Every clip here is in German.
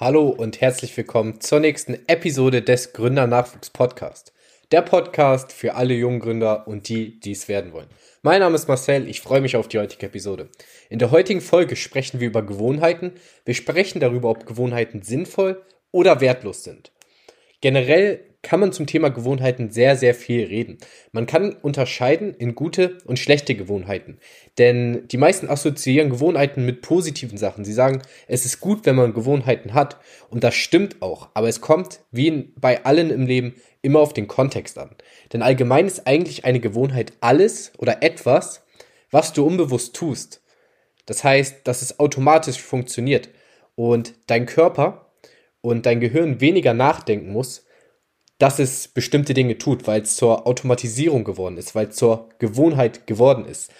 Hallo und herzlich willkommen zur nächsten Episode des Gründer Nachwuchs Podcast. Der Podcast für alle jungen Gründer und die, die es werden wollen. Mein Name ist Marcel, ich freue mich auf die heutige Episode. In der heutigen Folge sprechen wir über Gewohnheiten. Wir sprechen darüber, ob Gewohnheiten sinnvoll oder wertlos sind. Generell kann man zum Thema Gewohnheiten sehr, sehr viel reden. Man kann unterscheiden in gute und schlechte Gewohnheiten. Denn die meisten assoziieren Gewohnheiten mit positiven Sachen. Sie sagen, es ist gut, wenn man Gewohnheiten hat. Und das stimmt auch. Aber es kommt, wie bei allen im Leben, immer auf den Kontext an. Denn allgemein ist eigentlich eine Gewohnheit alles oder etwas, was du unbewusst tust. Das heißt, dass es automatisch funktioniert und dein Körper und dein Gehirn weniger nachdenken muss, dass es bestimmte Dinge tut, weil es zur Automatisierung geworden ist, weil es zur Gewohnheit geworden ist.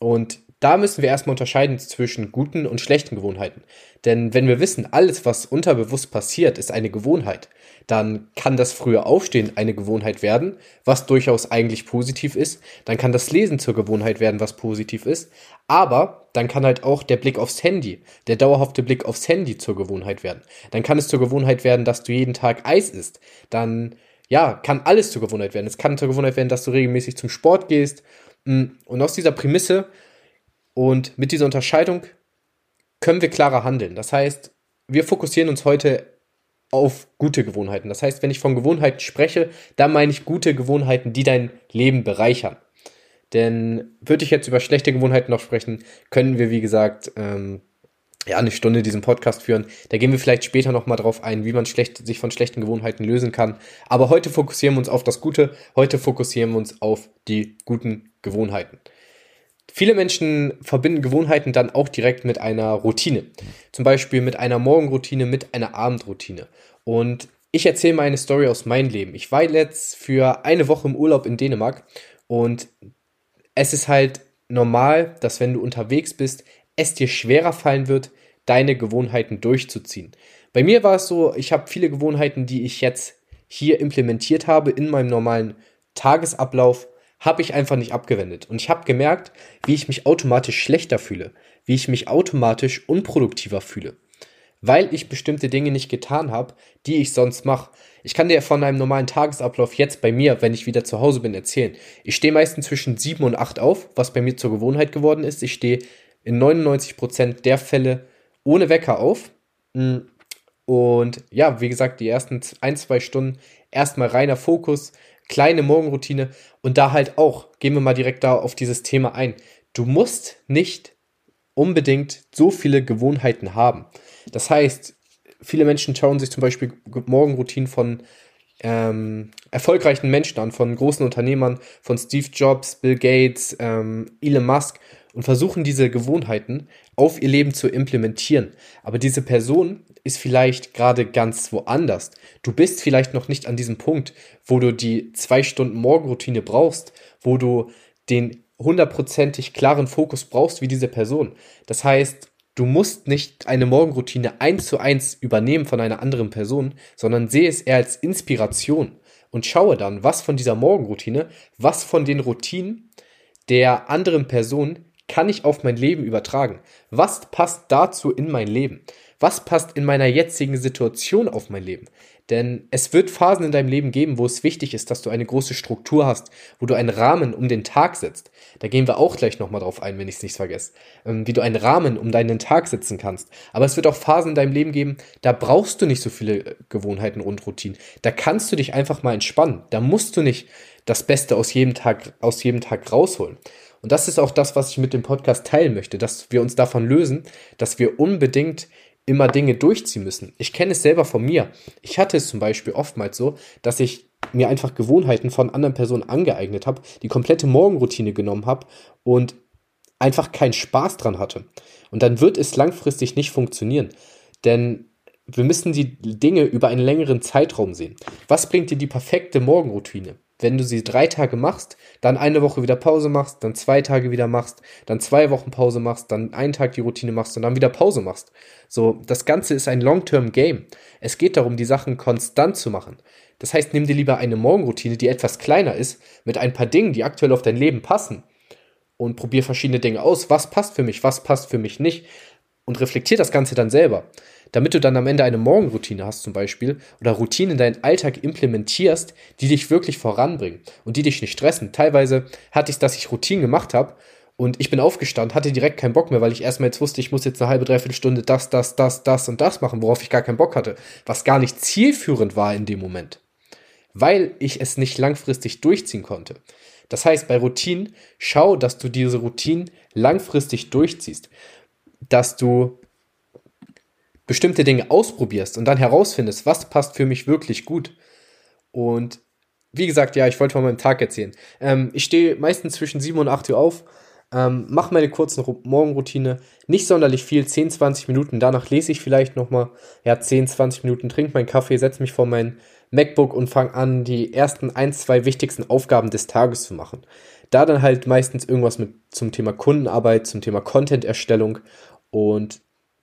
Und da müssen wir erstmal unterscheiden zwischen guten und schlechten Gewohnheiten. Denn wenn wir wissen, alles, was unterbewusst passiert, ist eine Gewohnheit, dann kann das frühe Aufstehen eine Gewohnheit werden, was durchaus eigentlich positiv ist. Dann kann das Lesen zur Gewohnheit werden, was positiv ist. Aber dann kann halt auch der Blick aufs Handy, der dauerhafte Blick aufs Handy zur Gewohnheit werden. Dann kann es zur Gewohnheit werden, dass du jeden Tag Eis isst. Dann, ja, kann alles zur Gewohnheit werden. Es kann zur Gewohnheit werden, dass du regelmäßig zum Sport gehst. Mm, und aus dieser Prämisse und mit dieser Unterscheidung können wir klarer handeln. Das heißt, wir fokussieren uns heute auf gute Gewohnheiten. Das heißt, wenn ich von Gewohnheiten spreche, dann meine ich gute Gewohnheiten, die dein Leben bereichern. Denn würde ich jetzt über schlechte Gewohnheiten noch sprechen, können wir, wie gesagt, ähm, ja, eine Stunde diesen Podcast führen. Da gehen wir vielleicht später nochmal drauf ein, wie man schlecht, sich von schlechten Gewohnheiten lösen kann. Aber heute fokussieren wir uns auf das Gute. Heute fokussieren wir uns auf die guten Gewohnheiten. Viele Menschen verbinden Gewohnheiten dann auch direkt mit einer Routine. Zum Beispiel mit einer Morgenroutine, mit einer Abendroutine. Und ich erzähle mal eine Story aus meinem Leben. Ich war jetzt für eine Woche im Urlaub in Dänemark und es ist halt normal, dass wenn du unterwegs bist, es dir schwerer fallen wird, deine Gewohnheiten durchzuziehen. Bei mir war es so, ich habe viele Gewohnheiten, die ich jetzt hier implementiert habe in meinem normalen Tagesablauf, habe ich einfach nicht abgewendet. Und ich habe gemerkt, wie ich mich automatisch schlechter fühle, wie ich mich automatisch unproduktiver fühle weil ich bestimmte Dinge nicht getan habe, die ich sonst mache. Ich kann dir von einem normalen Tagesablauf jetzt bei mir, wenn ich wieder zu Hause bin, erzählen. Ich stehe meistens zwischen 7 und 8 auf, was bei mir zur Gewohnheit geworden ist. Ich stehe in 99% der Fälle ohne Wecker auf. Mm. Und ja, wie gesagt, die ersten ein, zwei Stunden erstmal reiner Fokus, kleine Morgenroutine und da halt auch, gehen wir mal direkt da auf dieses Thema ein. Du musst nicht unbedingt so viele Gewohnheiten haben. Das heißt, viele Menschen schauen sich zum Beispiel Morgenroutinen von ähm, erfolgreichen Menschen an, von großen Unternehmern, von Steve Jobs, Bill Gates, ähm, Elon Musk und versuchen diese Gewohnheiten auf ihr Leben zu implementieren. Aber diese Person ist vielleicht gerade ganz woanders. Du bist vielleicht noch nicht an diesem Punkt, wo du die zwei Stunden Morgenroutine brauchst, wo du den hundertprozentig klaren Fokus brauchst wie diese Person. Das heißt, du musst nicht eine Morgenroutine eins zu eins übernehmen von einer anderen Person, sondern sehe es eher als Inspiration und schaue dann, was von dieser Morgenroutine, was von den Routinen der anderen Person kann ich auf mein Leben übertragen? Was passt dazu in mein Leben? Was passt in meiner jetzigen Situation auf mein Leben? Denn es wird Phasen in deinem Leben geben, wo es wichtig ist, dass du eine große Struktur hast, wo du einen Rahmen um den Tag setzt. Da gehen wir auch gleich nochmal drauf ein, wenn ich es nicht vergesse. Ähm, wie du einen Rahmen um deinen Tag setzen kannst. Aber es wird auch Phasen in deinem Leben geben, da brauchst du nicht so viele äh, Gewohnheiten und Routinen. Da kannst du dich einfach mal entspannen. Da musst du nicht das Beste aus jedem Tag, aus jedem Tag rausholen. Und das ist auch das, was ich mit dem Podcast teilen möchte, dass wir uns davon lösen, dass wir unbedingt immer Dinge durchziehen müssen. Ich kenne es selber von mir. Ich hatte es zum Beispiel oftmals so, dass ich mir einfach Gewohnheiten von anderen Personen angeeignet habe, die komplette Morgenroutine genommen habe und einfach keinen Spaß dran hatte. Und dann wird es langfristig nicht funktionieren. Denn wir müssen die Dinge über einen längeren Zeitraum sehen. Was bringt dir die perfekte Morgenroutine? Wenn du sie drei Tage machst, dann eine Woche wieder Pause machst, dann zwei Tage wieder machst, dann zwei Wochen Pause machst, dann einen Tag die Routine machst und dann wieder Pause machst. So, das Ganze ist ein Long-Term-Game. Es geht darum, die Sachen konstant zu machen. Das heißt, nimm dir lieber eine Morgenroutine, die etwas kleiner ist, mit ein paar Dingen, die aktuell auf dein Leben passen und probier verschiedene Dinge aus. Was passt für mich, was passt für mich nicht und reflektier das Ganze dann selber. Damit du dann am Ende eine Morgenroutine hast zum Beispiel oder Routinen in deinen Alltag implementierst, die dich wirklich voranbringen und die dich nicht stressen. Teilweise hatte ich dass ich Routinen gemacht habe und ich bin aufgestanden, hatte direkt keinen Bock mehr, weil ich erstmal jetzt wusste, ich muss jetzt eine halbe, dreiviertel Stunde das, das, das, das und das machen, worauf ich gar keinen Bock hatte, was gar nicht zielführend war in dem Moment, weil ich es nicht langfristig durchziehen konnte. Das heißt, bei Routinen, schau, dass du diese Routinen langfristig durchziehst, dass du bestimmte Dinge ausprobierst und dann herausfindest, was passt für mich wirklich gut. Und wie gesagt, ja, ich wollte von meinem Tag erzählen. Ähm, ich stehe meistens zwischen 7 und 8 Uhr auf, ähm, mache meine kurzen Morgenroutine, nicht sonderlich viel, 10, 20 Minuten. Danach lese ich vielleicht nochmal, ja, 10, 20 Minuten, trinke meinen Kaffee, setze mich vor mein MacBook und fange an, die ersten ein, zwei wichtigsten Aufgaben des Tages zu machen. Da dann halt meistens irgendwas mit zum Thema Kundenarbeit, zum Thema Content-Erstellung und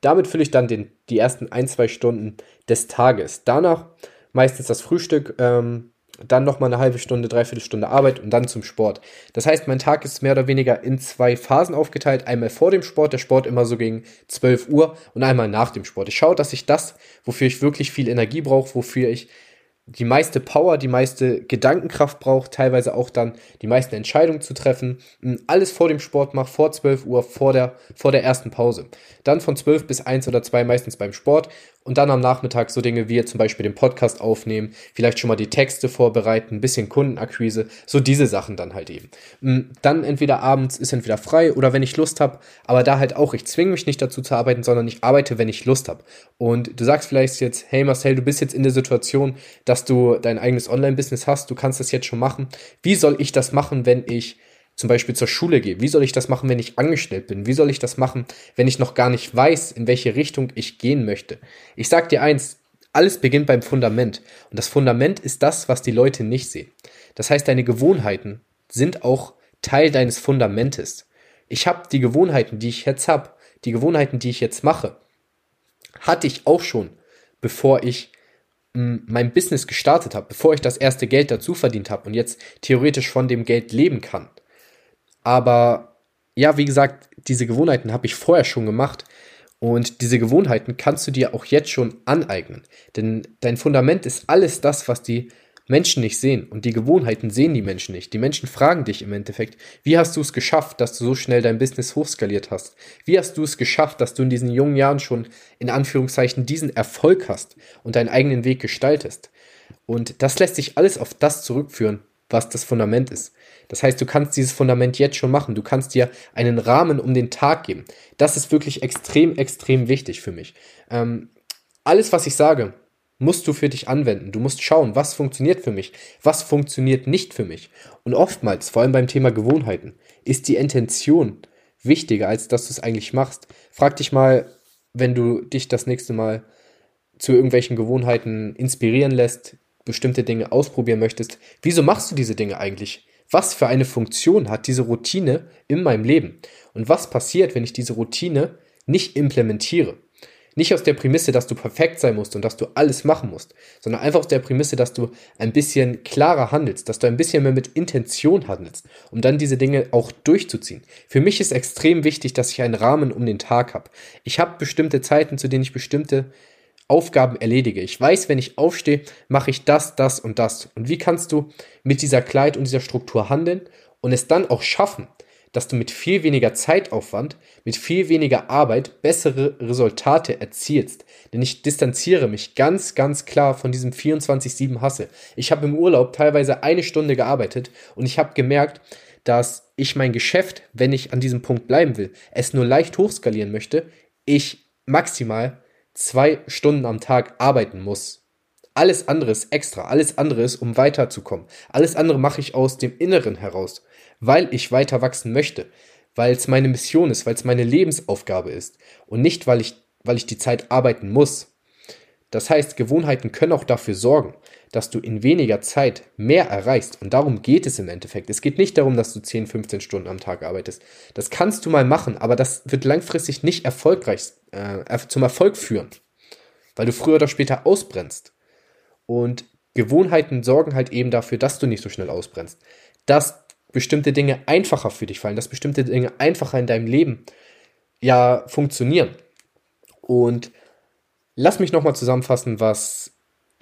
damit fülle ich dann den, die ersten ein, zwei Stunden des Tages. Danach meistens das Frühstück, ähm, dann nochmal eine halbe Stunde, dreiviertel Stunde Arbeit und dann zum Sport. Das heißt, mein Tag ist mehr oder weniger in zwei Phasen aufgeteilt. Einmal vor dem Sport, der Sport immer so gegen 12 Uhr und einmal nach dem Sport. Ich schaue, dass ich das, wofür ich wirklich viel Energie brauche, wofür ich die meiste Power, die meiste Gedankenkraft braucht, teilweise auch dann die meisten Entscheidungen zu treffen. Alles vor dem Sport mache, vor 12 Uhr, vor der, vor der ersten Pause. Dann von 12 bis 1 oder 2 meistens beim Sport und dann am Nachmittag so Dinge wie zum Beispiel den Podcast aufnehmen, vielleicht schon mal die Texte vorbereiten, ein bisschen Kundenakquise, so diese Sachen dann halt eben. Mm, dann entweder abends ist entweder frei oder wenn ich Lust habe, aber da halt auch, ich zwinge mich nicht dazu zu arbeiten, sondern ich arbeite, wenn ich Lust habe. Und du sagst vielleicht jetzt, hey Marcel, du bist jetzt in der Situation, dass du dein eigenes Online-Business hast, du kannst das jetzt schon machen. Wie soll ich das machen, wenn ich zum Beispiel zur Schule gehe? Wie soll ich das machen, wenn ich angestellt bin? Wie soll ich das machen, wenn ich noch gar nicht weiß, in welche Richtung ich gehen möchte? Ich sag dir eins, alles beginnt beim Fundament. Und das Fundament ist das, was die Leute nicht sehen. Das heißt, deine Gewohnheiten sind auch Teil deines Fundamentes. Ich habe die Gewohnheiten, die ich jetzt habe, die Gewohnheiten, die ich jetzt mache, hatte ich auch schon, bevor ich mein Business gestartet habe, bevor ich das erste Geld dazu verdient habe und jetzt theoretisch von dem Geld leben kann. Aber ja, wie gesagt, diese Gewohnheiten habe ich vorher schon gemacht. Und diese Gewohnheiten kannst du dir auch jetzt schon aneignen. Denn dein Fundament ist alles das, was die Menschen nicht sehen. Und die Gewohnheiten sehen die Menschen nicht. Die Menschen fragen dich im Endeffekt, wie hast du es geschafft, dass du so schnell dein Business hochskaliert hast? Wie hast du es geschafft, dass du in diesen jungen Jahren schon in Anführungszeichen diesen Erfolg hast und deinen eigenen Weg gestaltest? Und das lässt sich alles auf das zurückführen, was das Fundament ist. Das heißt, du kannst dieses Fundament jetzt schon machen. Du kannst dir einen Rahmen um den Tag geben. Das ist wirklich extrem, extrem wichtig für mich. Ähm, alles, was ich sage, musst du für dich anwenden. Du musst schauen, was funktioniert für mich, was funktioniert nicht für mich. Und oftmals, vor allem beim Thema Gewohnheiten, ist die Intention wichtiger, als dass du es eigentlich machst. Frag dich mal, wenn du dich das nächste Mal zu irgendwelchen Gewohnheiten inspirieren lässt, bestimmte Dinge ausprobieren möchtest, wieso machst du diese Dinge eigentlich? Was für eine Funktion hat diese Routine in meinem Leben? Und was passiert, wenn ich diese Routine nicht implementiere? Nicht aus der Prämisse, dass du perfekt sein musst und dass du alles machen musst, sondern einfach aus der Prämisse, dass du ein bisschen klarer handelst, dass du ein bisschen mehr mit Intention handelst, um dann diese Dinge auch durchzuziehen. Für mich ist extrem wichtig, dass ich einen Rahmen um den Tag habe. Ich habe bestimmte Zeiten, zu denen ich bestimmte Aufgaben erledige. Ich weiß, wenn ich aufstehe, mache ich das, das und das. Und wie kannst du mit dieser Kleid und dieser Struktur handeln und es dann auch schaffen, dass du mit viel weniger Zeitaufwand, mit viel weniger Arbeit bessere Resultate erzielst. Denn ich distanziere mich ganz, ganz klar von diesem 24-7 Hasse. Ich habe im Urlaub teilweise eine Stunde gearbeitet und ich habe gemerkt, dass ich mein Geschäft, wenn ich an diesem Punkt bleiben will, es nur leicht hochskalieren möchte, ich maximal zwei Stunden am Tag arbeiten muss. Alles andere ist extra, alles andere ist, um weiterzukommen. Alles andere mache ich aus dem Inneren heraus, weil ich weiter wachsen möchte, weil es meine Mission ist, weil es meine Lebensaufgabe ist und nicht, weil ich, weil ich die Zeit arbeiten muss. Das heißt, Gewohnheiten können auch dafür sorgen, dass du in weniger Zeit mehr erreichst. Und darum geht es im Endeffekt. Es geht nicht darum, dass du 10, 15 Stunden am Tag arbeitest. Das kannst du mal machen, aber das wird langfristig nicht erfolgreich äh, zum Erfolg führen, weil du früher oder später ausbrennst. Und Gewohnheiten sorgen halt eben dafür, dass du nicht so schnell ausbrennst. Dass bestimmte Dinge einfacher für dich fallen, dass bestimmte Dinge einfacher in deinem Leben ja funktionieren. Und lass mich nochmal zusammenfassen, was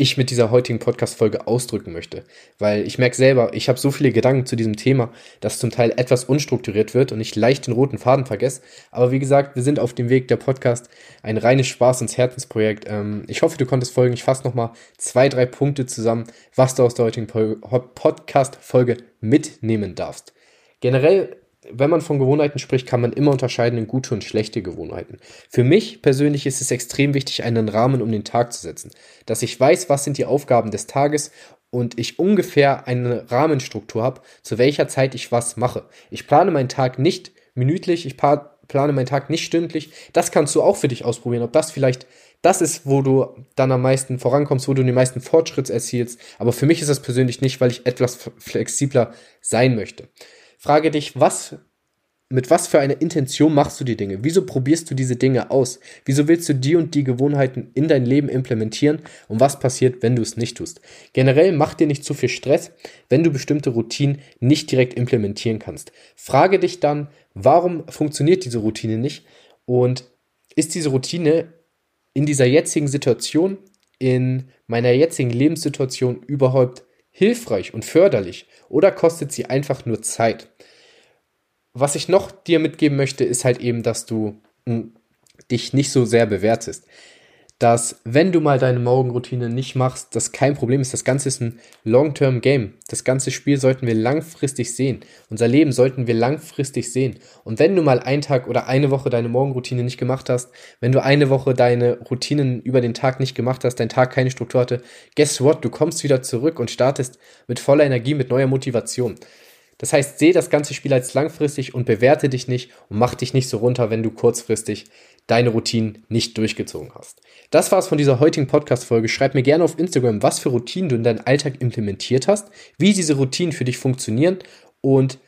ich mit dieser heutigen Podcast-Folge ausdrücken möchte. Weil ich merke selber, ich habe so viele Gedanken zu diesem Thema, dass zum Teil etwas unstrukturiert wird und ich leicht den roten Faden vergesse. Aber wie gesagt, wir sind auf dem Weg der Podcast. Ein reines Spaß- und Herzensprojekt. Ähm, ich hoffe, du konntest folgen. Ich fasse nochmal zwei, drei Punkte zusammen, was du aus der heutigen Podcast-Folge mitnehmen darfst. Generell wenn man von Gewohnheiten spricht, kann man immer unterscheiden in gute und schlechte Gewohnheiten. Für mich persönlich ist es extrem wichtig, einen Rahmen um den Tag zu setzen. Dass ich weiß, was sind die Aufgaben des Tages und ich ungefähr eine Rahmenstruktur habe, zu welcher Zeit ich was mache. Ich plane meinen Tag nicht minütlich, ich plane meinen Tag nicht stündlich. Das kannst du auch für dich ausprobieren, ob das vielleicht das ist, wo du dann am meisten vorankommst, wo du den meisten Fortschritt erzielst. Aber für mich ist das persönlich nicht, weil ich etwas flexibler sein möchte. Frage dich, was, mit was für einer Intention machst du die Dinge? Wieso probierst du diese Dinge aus? Wieso willst du die und die Gewohnheiten in dein Leben implementieren? Und was passiert, wenn du es nicht tust? Generell mach dir nicht zu viel Stress, wenn du bestimmte Routinen nicht direkt implementieren kannst. Frage dich dann, warum funktioniert diese Routine nicht? Und ist diese Routine in dieser jetzigen Situation, in meiner jetzigen Lebenssituation überhaupt hilfreich und förderlich oder kostet sie einfach nur Zeit? Was ich noch dir mitgeben möchte, ist halt eben, dass du hm, dich nicht so sehr bewertest dass wenn du mal deine Morgenroutine nicht machst, das kein Problem ist. Das Ganze ist ein Long-Term-Game. Das ganze Spiel sollten wir langfristig sehen. Unser Leben sollten wir langfristig sehen. Und wenn du mal einen Tag oder eine Woche deine Morgenroutine nicht gemacht hast, wenn du eine Woche deine Routinen über den Tag nicht gemacht hast, dein Tag keine Struktur hatte, guess what? Du kommst wieder zurück und startest mit voller Energie, mit neuer Motivation. Das heißt, sehe das ganze Spiel als langfristig und bewerte dich nicht und mach dich nicht so runter, wenn du kurzfristig deine Routinen nicht durchgezogen hast. Das war's von dieser heutigen Podcast-Folge. Schreib mir gerne auf Instagram, was für Routinen du in deinen Alltag implementiert hast, wie diese Routinen für dich funktionieren und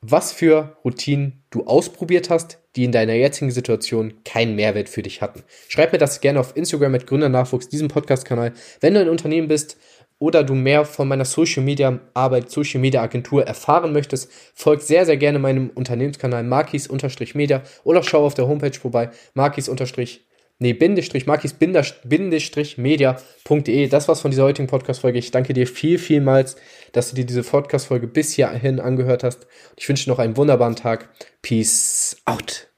was für Routinen du ausprobiert hast, die in deiner jetzigen Situation keinen Mehrwert für dich hatten. Schreib mir das gerne auf Instagram mit Gründernachwuchs, diesem Podcast-Kanal. Wenn du ein Unternehmen bist, oder du mehr von meiner Social Media Arbeit, Social Media Agentur erfahren möchtest, folg sehr, sehr gerne meinem Unternehmenskanal markis-media oder schau auf der Homepage vorbei, markis- nee, Bindestrich, markis-media.de. Das war's von dieser heutigen Podcast-Folge. Ich danke dir viel, vielmals, dass du dir diese Podcast-Folge bis hierhin angehört hast. Ich wünsche dir noch einen wunderbaren Tag. Peace out.